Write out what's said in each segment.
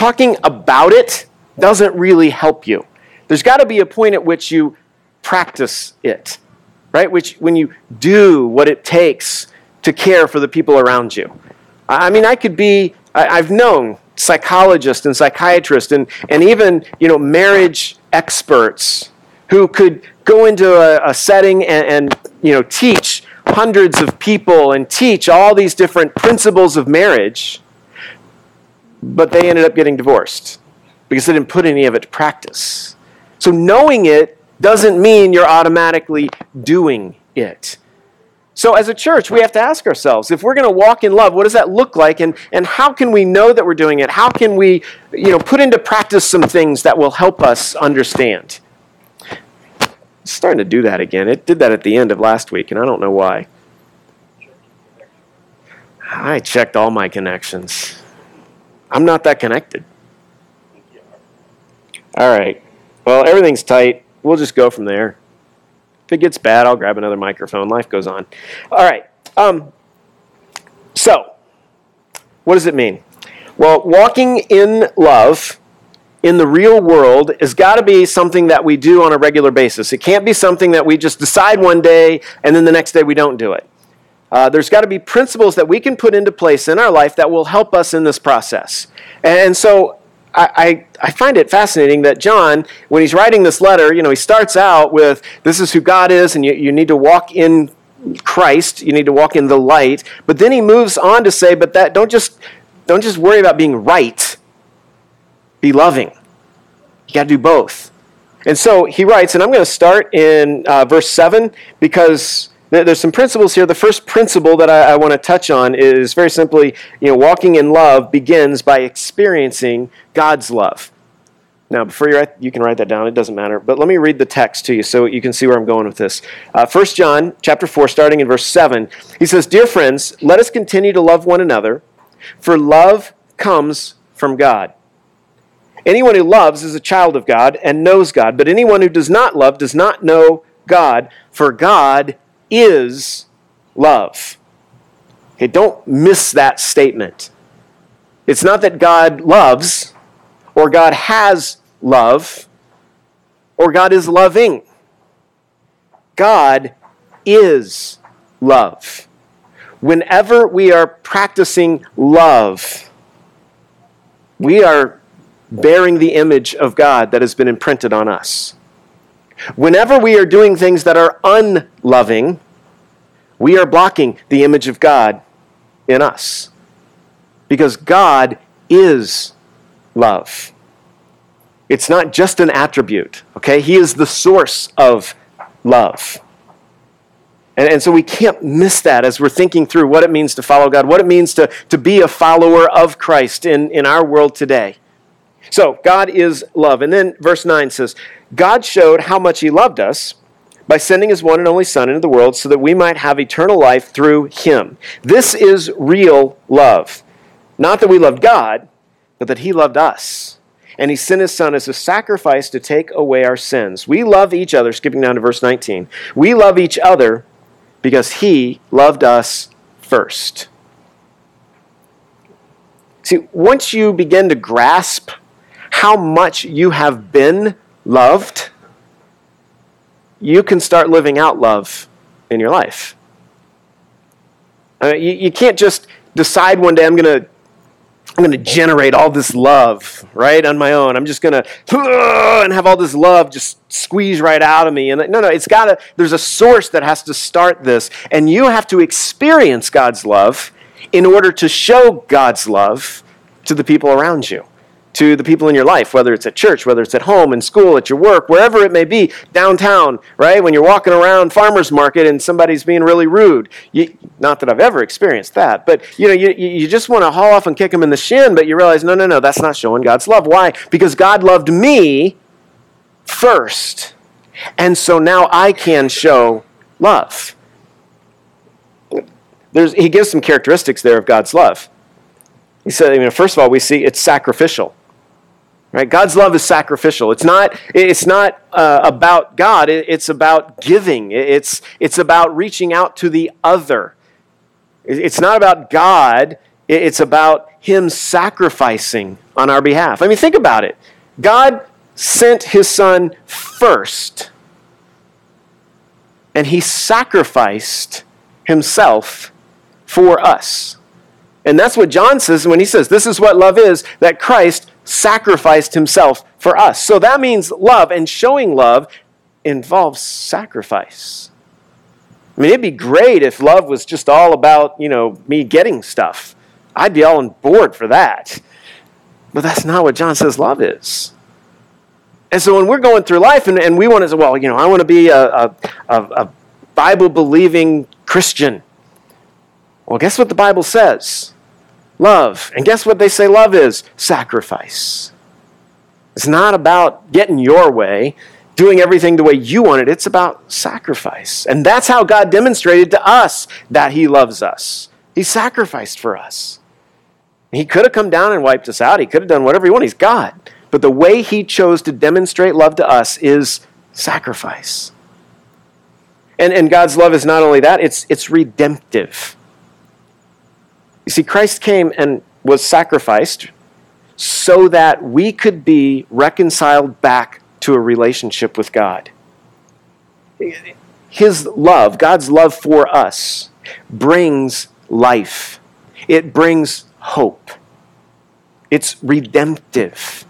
talking about it doesn't really help you. There's got to be a point at which you practice it, right? Which when you do what it takes to care for the people around you. I mean, I could be, I've known psychologists and psychiatrists and, and even, you know, marriage experts who could go into a, a setting and, and, you know, teach hundreds of people and teach all these different principles of marriage, but they ended up getting divorced because they didn't put any of it to practice. So knowing it doesn't mean you're automatically doing it. So, as a church, we have to ask ourselves if we're going to walk in love, what does that look like? And, and how can we know that we're doing it? How can we you know, put into practice some things that will help us understand? It's starting to do that again. It did that at the end of last week, and I don't know why. I checked all my connections. I'm not that connected. All right. Well, everything's tight. We'll just go from there. If it gets bad, I'll grab another microphone. Life goes on. All right. Um, so, what does it mean? Well, walking in love in the real world has got to be something that we do on a regular basis. It can't be something that we just decide one day and then the next day we don't do it. Uh, there's got to be principles that we can put into place in our life that will help us in this process. And so I, I, find it fascinating that John, when he's writing this letter, you know, he starts out with, this is who God is, and you, you need to walk in Christ, you need to walk in the light. But then he moves on to say, but that don't just don't just worry about being right. Be loving. You got to do both. And so he writes, and I'm going to start in uh, verse 7 because there's some principles here. The first principle that I, I want to touch on is very simply, you know, walking in love begins by experiencing God's love. Now, before you write, you can write that down. It doesn't matter. But let me read the text to you so you can see where I'm going with this. Uh, 1 John chapter 4, starting in verse 7, he says, Dear friends, let us continue to love one another, for love comes from God. Anyone who loves is a child of God and knows God, but anyone who does not love does not know God, for God is love. Okay, don't miss that statement. It's not that God loves, or God has love, or God is loving. God is love. Whenever we are practicing love, we are bearing the image of God that has been imprinted on us. Whenever we are doing things that are unloving, we are blocking the image of God in us. Because God is love. It's not just an attribute, okay? He is the source of love. And, and so we can't miss that as we're thinking through what it means to follow God, what it means to, to be a follower of Christ in, in our world today. So, God is love. And then verse 9 says, God showed how much He loved us by sending His one and only Son into the world so that we might have eternal life through Him. This is real love. Not that we loved God, but that He loved us. And He sent His Son as a sacrifice to take away our sins. We love each other, skipping down to verse 19. We love each other because He loved us first. See, once you begin to grasp how much you have been loved, you can start living out love in your life. I mean, you, you can't just decide one day I'm going to I'm going to generate all this love, right, on my own. I'm just going to and have all this love just squeeze right out of me. And no, no, it's got to there's a source that has to start this, and you have to experience God's love in order to show God's love to the people around you to the people in your life, whether it's at church, whether it's at home, in school, at your work, wherever it may be, downtown, right? When you're walking around farmer's market and somebody's being really rude. You, not that I've ever experienced that, but you know, you, you just want to haul off and kick them in the shin, but you realize, no, no, no, that's not showing God's love. Why? Because God loved me first. And so now I can show love. There's, he gives some characteristics there of God's love. He said, I mean, first of all, we see it's sacrificial. Right? God's love is sacrificial. It's not, it's not uh, about God, it's about giving, it's, it's about reaching out to the other. It's not about God, it's about Him sacrificing on our behalf. I mean, think about it. God sent his son first, and he sacrificed himself for us. And that's what John says when he says, This is what love is, that Christ sacrificed himself for us. So that means love, and showing love involves sacrifice. I mean, it'd be great if love was just all about, you know, me getting stuff. I'd be all on board for that. But that's not what John says love is. And so when we're going through life and, and we want to say, well, you know, I want to be a, a, a Bible believing Christian. Well, guess what the Bible says? Love. And guess what they say love is? Sacrifice. It's not about getting your way, doing everything the way you want it. It's about sacrifice. And that's how God demonstrated to us that He loves us. He sacrificed for us. He could have come down and wiped us out. He could have done whatever he wanted. He's God. But the way he chose to demonstrate love to us is sacrifice. And, and God's love is not only that, it's, it's redemptive. You see, Christ came and was sacrificed so that we could be reconciled back to a relationship with God. His love, God's love for us, brings life, it brings hope. It's redemptive.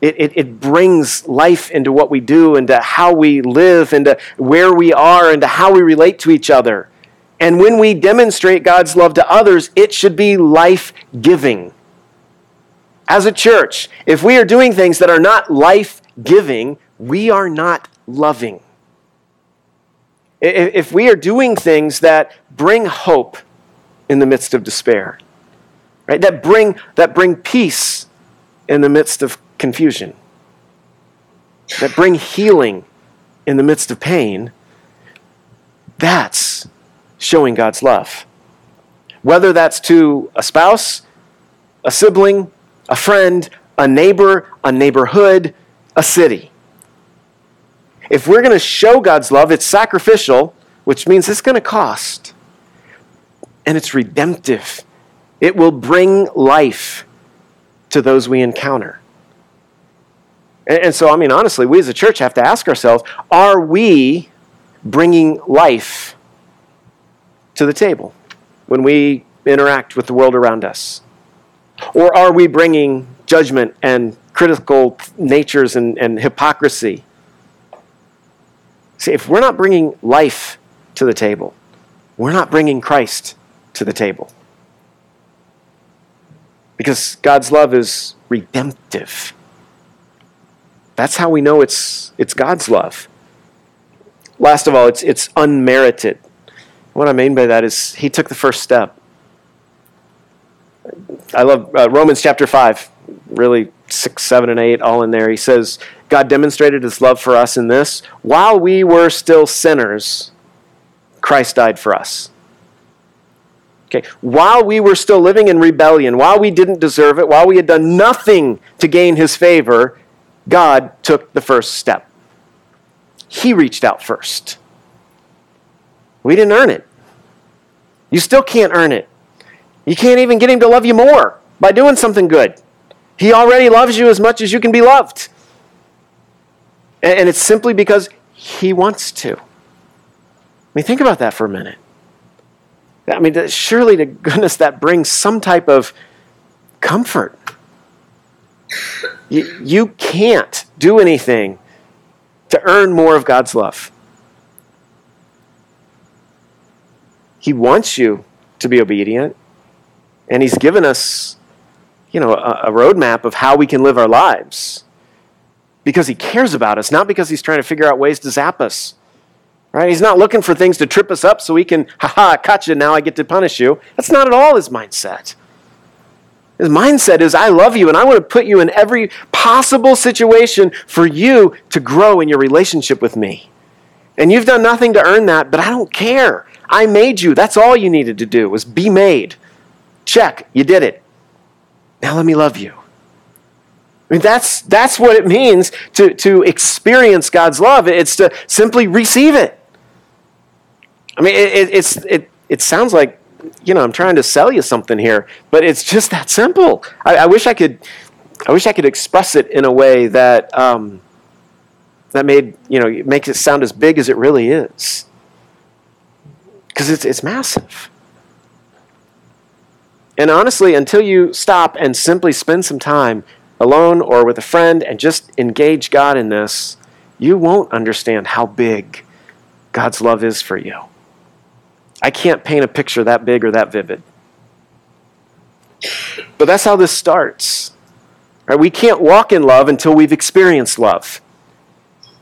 It, it, it, brings life into what we do, into how we live, into where we are, into how we relate to each other. And when we demonstrate God's love to others, it should be life giving. As a church, if we are doing things that are not life giving, we are not loving. If we are doing things that bring hope in the midst of despair, right? That bring, that bring peace in the midst of confusion, that bring healing in the midst of pain. That's showing God's love. Whether that's to a spouse, a sibling, a friend, a neighbor, a neighborhood, a city. If we're going to show God's love, it's sacrificial, which means it's going to cost. And it's redemptive. It will bring life to those we encounter. And, so, I mean, honestly, we as a church have to ask ourselves are we bringing life to the table when we interact with the world around us? Or are we bringing judgment and critical natures and, and hypocrisy? See, if we're not bringing life to the table, we're not bringing Christ to the table. Because God's love is redemptive. That's how we know it's, it's God's love. Last of all, it's, it's unmerited. What I mean by that is He took the first step. I love uh, Romans chapter 5, really 6, 7, and 8, all in there. He says, God demonstrated His love for us in this while we were still sinners, Christ died for us. Okay, while we were still living in rebellion, while we didn't deserve it, while we had done nothing to gain his favor, God took the first step. He reached out first. We didn't earn it. You still can't earn it. You can't even get him to love you more by doing something good. He already loves you as much as you can be loved. And it's simply because he wants to. I mean, think about that for a minute. I mean, surely to goodness that brings some type of comfort. You, you can't do anything to earn more of God's love. He wants you to be obedient, and He's given us, you know, a, a roadmap of how we can live our lives because He cares about us, not because He's trying to figure out ways to zap us. Right? He's not looking for things to trip us up so he can, haha, caught you, now I get to punish you. That's not at all his mindset. His mindset is, I love you and I want to put you in every possible situation for you to grow in your relationship with me. And you've done nothing to earn that, but I don't care. I made you. That's all you needed to do was be made. Check, you did it. Now let me love you. I mean, that's, that's what it means to, to experience God's love. It's to simply receive it. I mean, it, it, it's, it, it sounds like you know, I'm trying to sell you something here, but it's just that simple. I, I wish I could, I wish I could express it in a way that um, that made you know makes it sound as big as it really is, because it's it's massive. And honestly, until you stop and simply spend some time alone or with a friend and just engage God in this, you won't understand how big God's love is for you. I can't paint a picture that big or that vivid. But that's how this starts. Right? We can't walk in love until we've experienced love.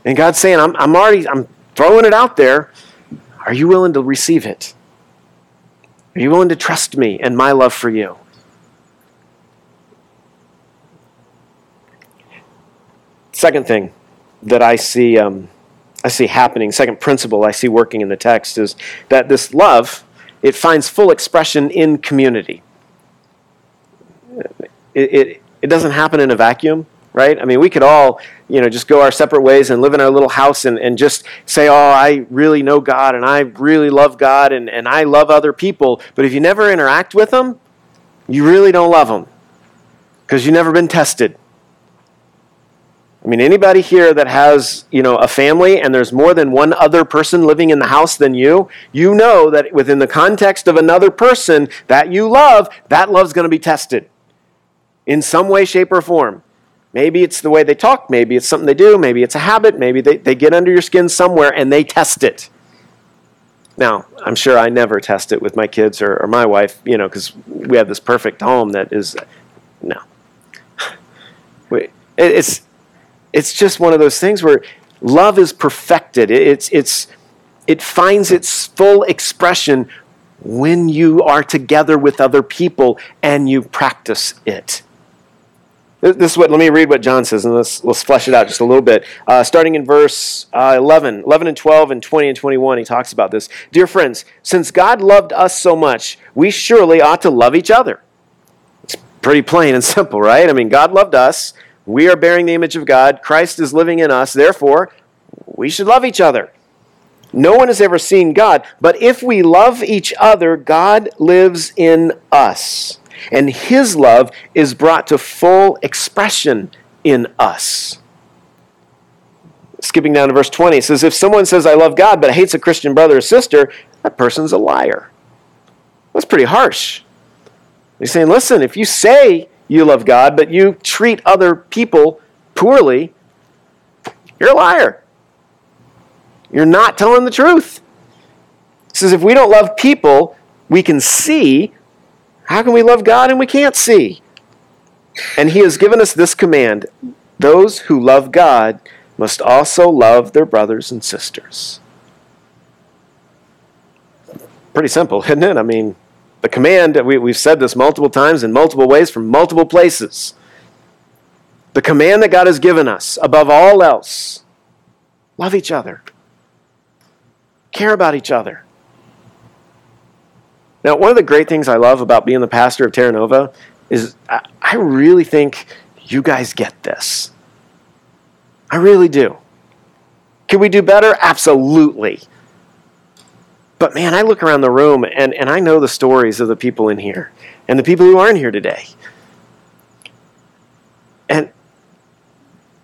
And God's saying, I'm, I'm already I'm throwing it out there. Are you willing to receive it? Are you willing to trust me and my love for you? Second thing that I see, um, I see happening, second principle I see working in the text is that this love, it finds full expression in community. It, it, it doesn't happen in a vacuum, right? I mean, we could all, you know, just go our separate ways and live in our little house and, and just say, oh, I really know God and I really love God and, and I love other people. But if you never interact with them, you really don't love them because you've never been tested. I mean, anybody here that has, you know, a family and there's more than one other person living in the house than you, you know that within the context of another person that you love, that love's going to be tested in some way, shape, or form. Maybe it's the way they talk, maybe it's something they do, maybe it's a habit, maybe they, they get under your skin somewhere and they test it. Now, I'm sure I never test it with my kids or, or my wife, you know, because we have this perfect home that is, no. It's, it's just one of those things where love is perfected. It's, it's, it finds its full expression when you are together with other people and you practice it. This is what, let me read what John says, and let's, let's flesh it out just a little bit. Uh, starting in verse uh, 11, 11 and 12, and 20 and 21, he talks about this. Dear friends, since God loved us so much, we surely ought to love each other. It's pretty plain and simple, right? I mean, God loved us. We are bearing the image of God. Christ is living in us. Therefore, we should love each other. No one has ever seen God, but if we love each other, God lives in us. And his love is brought to full expression in us. Skipping down to verse 20, it says, If someone says, I love God, but hates a Christian brother or sister, that person's a liar. That's pretty harsh. He's saying, Listen, if you say you love God, but you treat other people poorly, you're a liar. You're not telling the truth. He says if we don't love people we can see, how can we love God and we can't see? And he has given us this command those who love God must also love their brothers and sisters. Pretty simple, isn't it? I mean, the command, we, we've said this multiple times in multiple ways from multiple places. The command that God has given us, above all else, love each other, care about each other. Now, one of the great things I love about being the pastor of Terra Nova is I, really think you guys get this. I really do. Can we do better? Absolutely. But man, I look around the room and, and I know the stories of the people in here and the people who aren't here today. And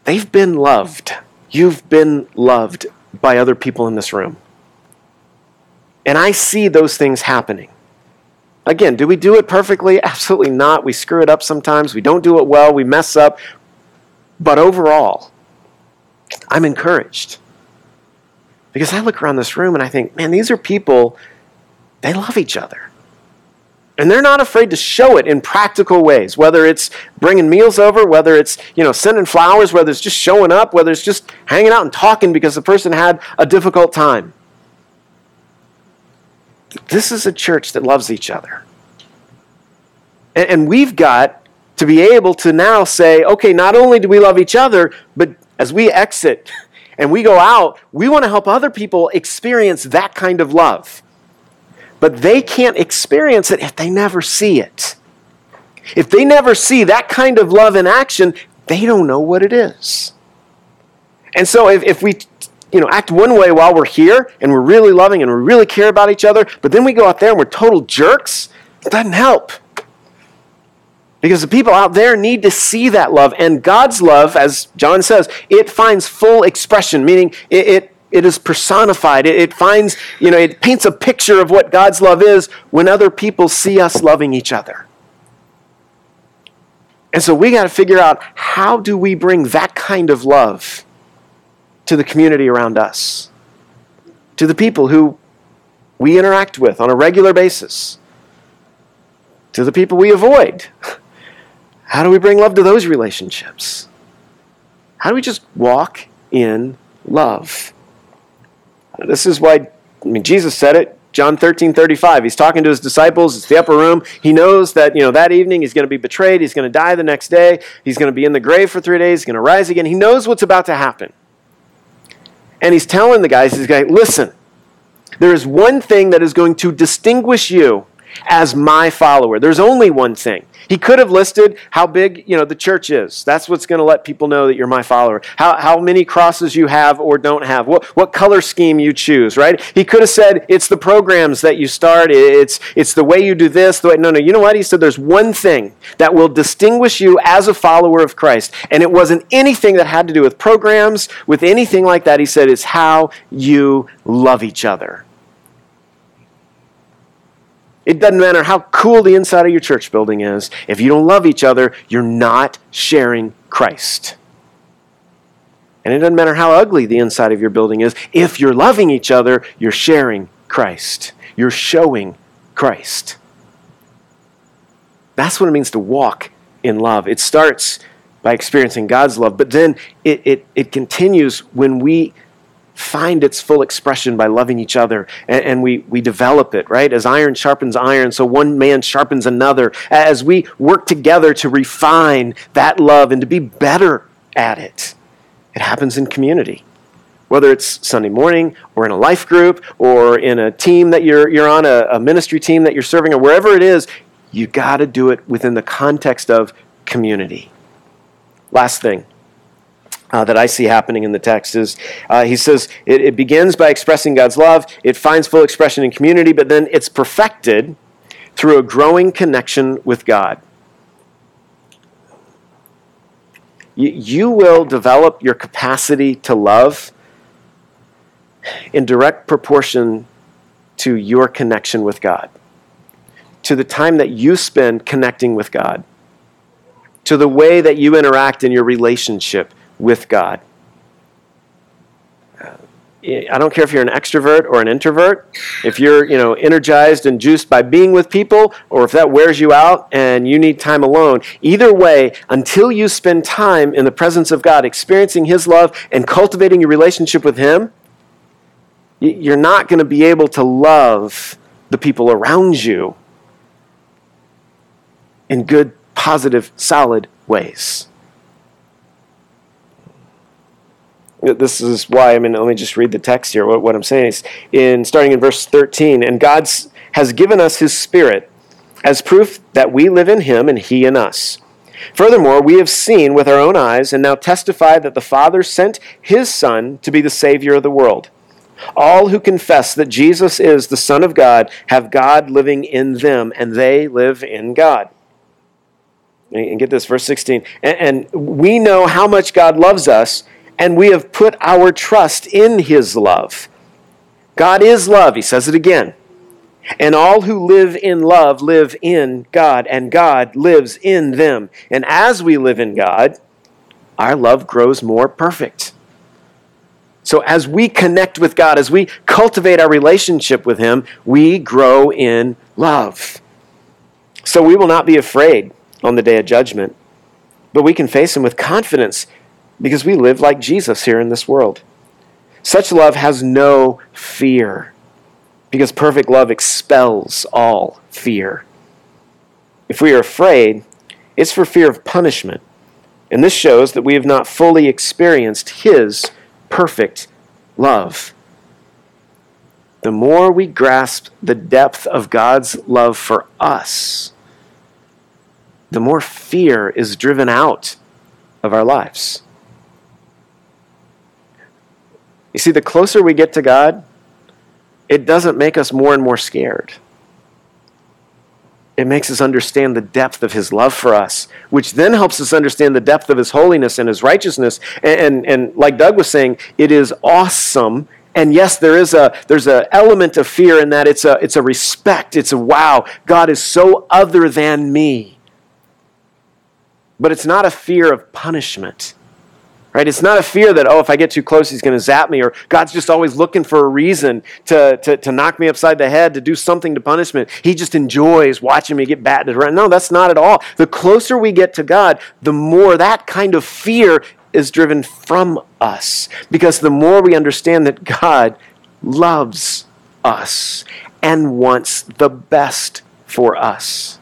they've been loved. You've been loved by other people in this room. And I see those things happening. Again, do we do it perfectly? Absolutely not. We screw it up sometimes. We don't do it well. We mess up. But overall, I'm encouraged. Because I look around this room and I think, man, these are people, they love each other. And they're not afraid to show it in practical ways, whether it's bringing meals over, whether it's, you know, sending flowers, whether it's just showing up, whether it's just hanging out and talking because the person had a difficult time. This is a church that loves each other. And, and we've got to be able to now say, okay, not only do we love each other, but as we exit and we go out, we want to help other people experience that kind of love. But they can't experience it if they never see it. If they never see that kind of love in action, they don't know what it is. And so if, if we you know, act one way while we're here and we're really loving and we really care about each other, but then we go out there and we're total jerks, it doesn't help. Because the people out there need to see that love. And God's love, as John says, it finds full expression, meaning it, it, it is personified. It, it finds, you know, it paints a picture of what God's love is when other people see us loving each other. And so we got to figure out how do we bring that kind of love to the community around us, to the people who we interact with on a regular basis, to the people we avoid. How do we bring love to those relationships? How do we just walk in love? This is why, I mean, Jesus said it, John 13, 35. He's talking to his disciples. It's the upper room. He knows that, you know, that evening he's going to be betrayed. He's going to die the next day. He's going to be in the grave for three days. He's going to rise again. He knows what's about to happen. And he's telling the guys, he's going, listen, there is one thing that is going to distinguish you as my follower. There's only one thing. He could have listed how big, you know, the church is. That's what's going to let people know that you're my follower. How, how many crosses you have or don't have. What, what color scheme you choose, right? He could have said it's the programs that you start. It's, it's the way you do this. The way, no, no. You know what? He said there's one thing that will distinguish you as a follower of Christ. And it wasn't anything that had to do with programs, with anything like that. He said it's how you love each other. It doesn't matter how cool the inside of your church building is. If you don't love each other, you're not sharing Christ. And it doesn't matter how ugly the inside of your building is. If you're loving each other, you're sharing Christ. You're showing Christ. That's what it means to walk in love. It starts by experiencing God's love, but then it, it, it continues when we find its full expression by loving each other and, and, we, we develop it, right? As iron sharpens iron, so one man sharpens another. As we work together to refine that love and to be better at it, it happens in community. Whether it's Sunday morning or in a life group or in a team that you're, you're on, a, a ministry team that you're serving, or wherever it is, you got to do it within the context of community. Last thing uh, that I see happening in the text is uh, he says it, it begins by expressing God's love, it finds full expression in community, but then it's perfected through a growing connection with God. You, you will develop your capacity to love in direct proportion to your connection with God, to the time that you spend connecting with God, to the way that you interact in your relationship with God. Uh, I don't care if you're an extrovert or an introvert, if you're, you know, energized and juiced by being with people, or if that wears you out and you need time alone. Either way, until you spend time in the presence of God, experiencing His love and cultivating your relationship with Him, you're not going to be able to love the people around you in good, positive, solid ways. This is why, I mean, let me just read the text here. What, what I'm saying is, in starting in verse 13, and God has given us his Spirit as proof that we live in him and he in us. Furthermore, we have seen with our own eyes and now testify that the Father sent his Son to be the Savior of the world. All who confess that Jesus is the Son of God have God living in them, and they live in God. And get this, verse 16. And, and we know how much God loves us and we have put our trust in his love. God is love, he says it again. And all who live in love live in God, and God lives in them. And as we live in God, our love grows more perfect. So as we connect with God, as we cultivate our relationship with Him, we grow in love. So we will not be afraid on the day of judgment, but we can face Him with confidence because we live like Jesus here in this world. Such love has no fear because perfect love expels all fear. If we are afraid, it's for fear of punishment. And this shows that we have not fully experienced His perfect love. The more we grasp the depth of God's love for us, the more fear is driven out of our lives. You see, the closer we get to God, it doesn't make us more and more scared. It makes us understand the depth of His love for us, which then helps us understand the depth of His holiness and His righteousness. And, and, and like Doug was saying, it is awesome. And yes, there is a there's an element of fear in that it's a it's a respect. It's a wow, God is so other than me. But it's not a fear of punishment. Right? It's not a fear that, oh, if I get too close, he's going to zap me, or God's just always looking for a reason to, to, to knock me upside the head, to do something to punishment. He just enjoys watching me get batted around. No, that's not at all. The closer we get to God, the more that kind of fear is driven from us. Because the more we understand that God loves us and wants the best for us.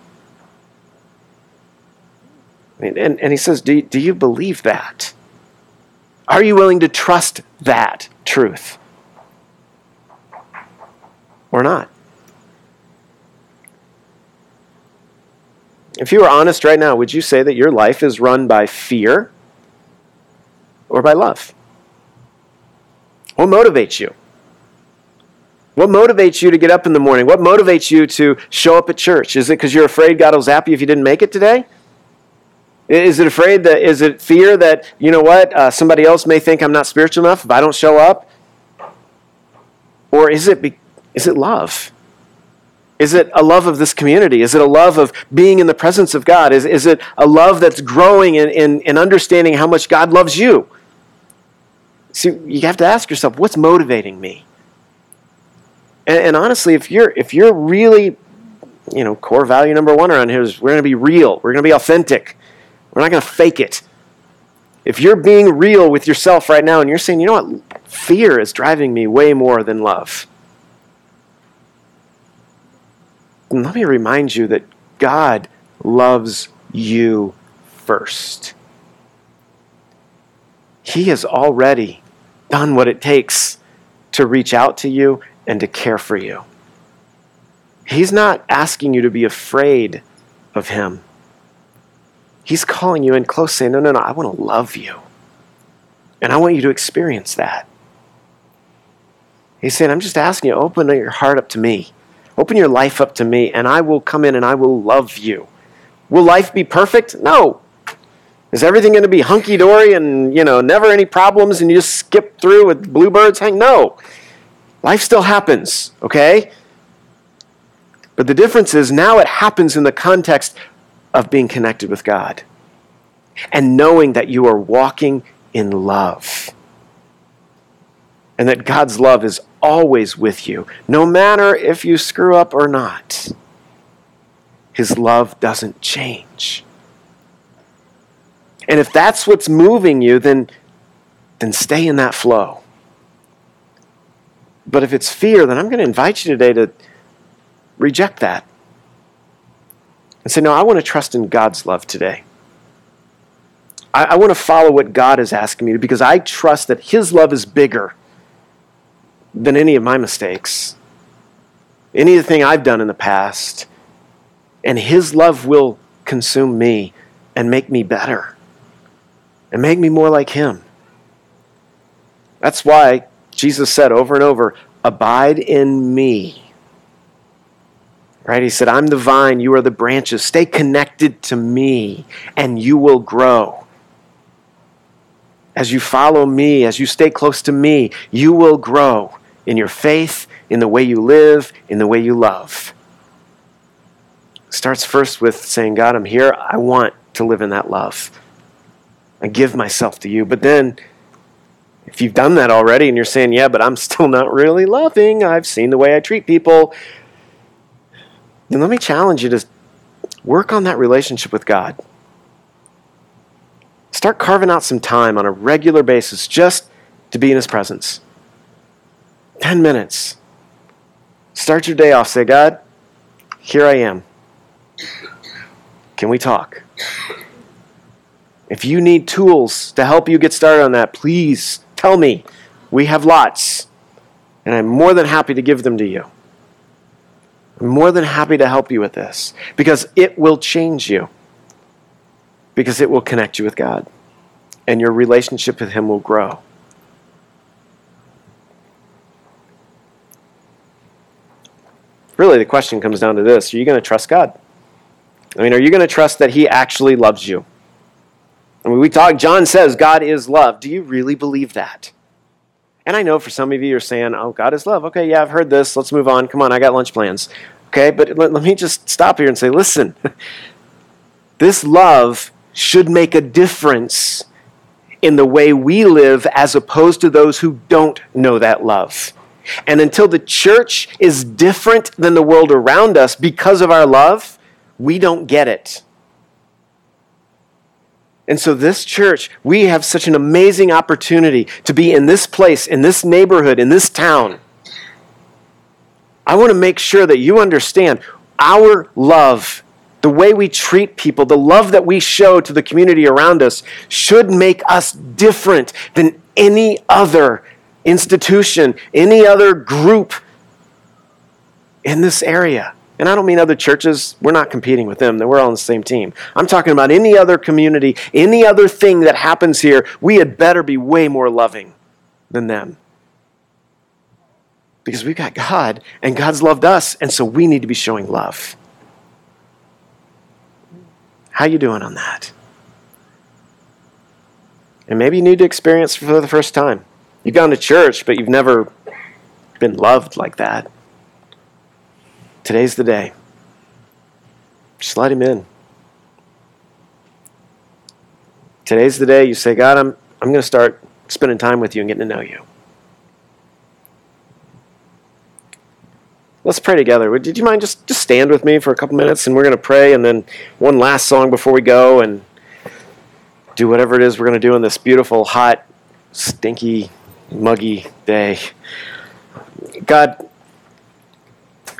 And, and, and he says, do, do you believe that? Are you willing to trust that truth? Or not? If you were honest right now, would you say that your life is run by fear or by love? What motivates you? What motivates you to get up in the morning? What motivates you to show up at church? Is it because you're afraid God will zap you if you didn't make it today? Is it afraid that, is it fear that, you know what, uh, somebody else may think I'm not spiritual enough if I don't show up? Or is it, be, is it love? Is it a love of this community? Is it a love of being in the presence of God? Is, is it a love that's growing in, in, in understanding how much God loves you? See, you have to ask yourself, what's motivating me? And, and honestly, if you're, if you're really, you know, core value number one around here is we're going to be real, we're going to be authentic. We're not going to fake it. If you're being real with yourself right now and you're saying, you know what, fear is driving me way more than love, let me remind you that God loves you first. He has already done what it takes to reach out to you and to care for you. He's not asking you to be afraid of Him. He's calling you in close, saying, No, no, no, I want to love you. And I want you to experience that. He's saying, I'm just asking you, open your heart up to me. Open your life up to me, and I will come in and I will love you. Will life be perfect? No. Is everything going to be hunky dory and, you know, never any problems and you just skip through with bluebirds hang? No. Life still happens, okay? But the difference is now it happens in the context of being connected with God and knowing that you are walking in love. And that God's love is always with you, no matter if you screw up or not. His love doesn't change. And if that's what's moving you, then, then stay in that flow. But if it's fear, then I'm going to invite you today to reject that and say, No, I want to trust in God's love today. I, I want to follow what God is asking me to because I trust that His love is bigger than any of my mistakes, anything I've done in the past. And His love will consume me and make me better and make me more like Him. That's why Jesus said over and over, Abide in me Right? He said, I'm the vine, you are the branches. Stay connected to me, and you will grow. As you follow me, as you stay close to me, you will grow in your faith, in the way you live, in the way you love. Starts first with saying, God, I'm here. I want to live in that love. I give myself to you. But then, if you've done that already and you're saying, yeah, but I'm still not really loving, I've seen the way I treat people, then let me challenge you to work on that relationship with God. Start carving out some time on a regular basis just to be in His presence. 10 minutes. Start your day off. Say, God, here I am. Can we talk? If you need tools to help you get started on that, please tell me. We have lots, and I'm more than happy to give them to you. I'm more than happy to help you with this because it will change you, because it will connect you with God, and your relationship with Him will grow. Really, the question comes down to this Are you going to trust God? I mean, are you going to trust that He actually loves you? I mean, we talk, John says God is love. Do you really believe that? And I know for some of you you're saying, oh, God is love. Okay, yeah, I've heard this. Let's move on. Come on, I got lunch plans. Okay, but let, let me just stop here and say, listen, this love should make a difference in the way we live as opposed to those who don't know that love. And until the church is different than the world around us because of our love, we don't get it. And so, this church, we have such an amazing opportunity to be in this place, in this neighborhood, in this town. I want to make sure that you understand our love, the way we treat people, the love that we show to the community around us should make us different than any other institution, any other group in this area. And I don't mean other churches. We're not competing with them. We're all on the same team. I'm talking about any other community, any other thing that happens here. We had better be way more loving than them. Because we've got God, and God's loved us, and so we need to be showing love. How you doing on that? And maybe you need to experience for the first time. You've gone to church, but you've never been loved like that. Today's the day. Just let him in. Today's the day you say, God, I'm, I'm going to start spending time with you and getting to know you. Let's pray together. Did you mind just, just stand with me for a couple minutes and we're going to pray and then one last song before we go and do whatever it is we're going to do in this beautiful, hot, stinky, muggy day. God,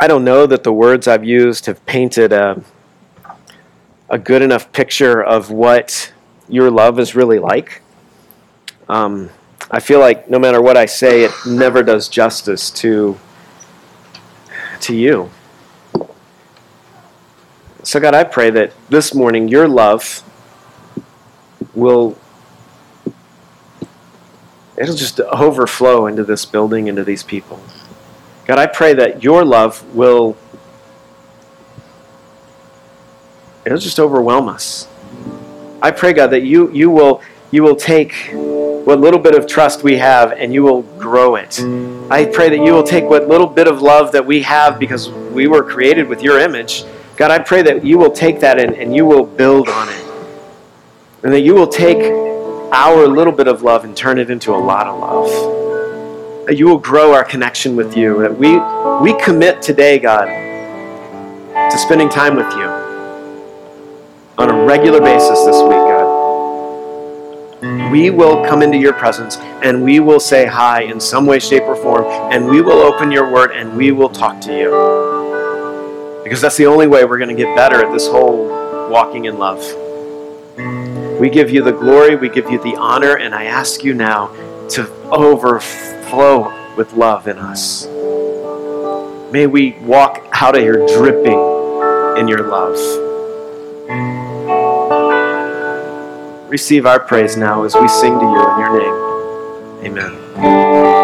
I don't know that the words I've used have painted a, a good enough picture of what your love is really like. Um, I feel like no matter what I say, it never does justice to, to you. So, God, I pray that this morning your love will it'll just overflow into this building, into these people. God, I pray that your love will it'll just overwhelm us. I pray, God, that you you will you will take what little bit of trust we have and you will grow it. I pray that you will take what little bit of love that we have because we were created with your image. God, I pray that you will take that and, and you will build on it. And that you will take our little bit of love and turn it into a lot of love you will grow our connection with you. That we, we commit today, God, to spending time with you on a regular basis this week, God. We will come into your presence and we will say hi in some way, shape, or form, and we will open your word and we will talk to you. Because that's the only way we're going to get better at this whole walking in love. We give you the glory, we give you the honor, and I ask you now to overflow flow with love in us. May we walk out of here dripping in your love. Receive our praise now as we sing to you in your name. Amen.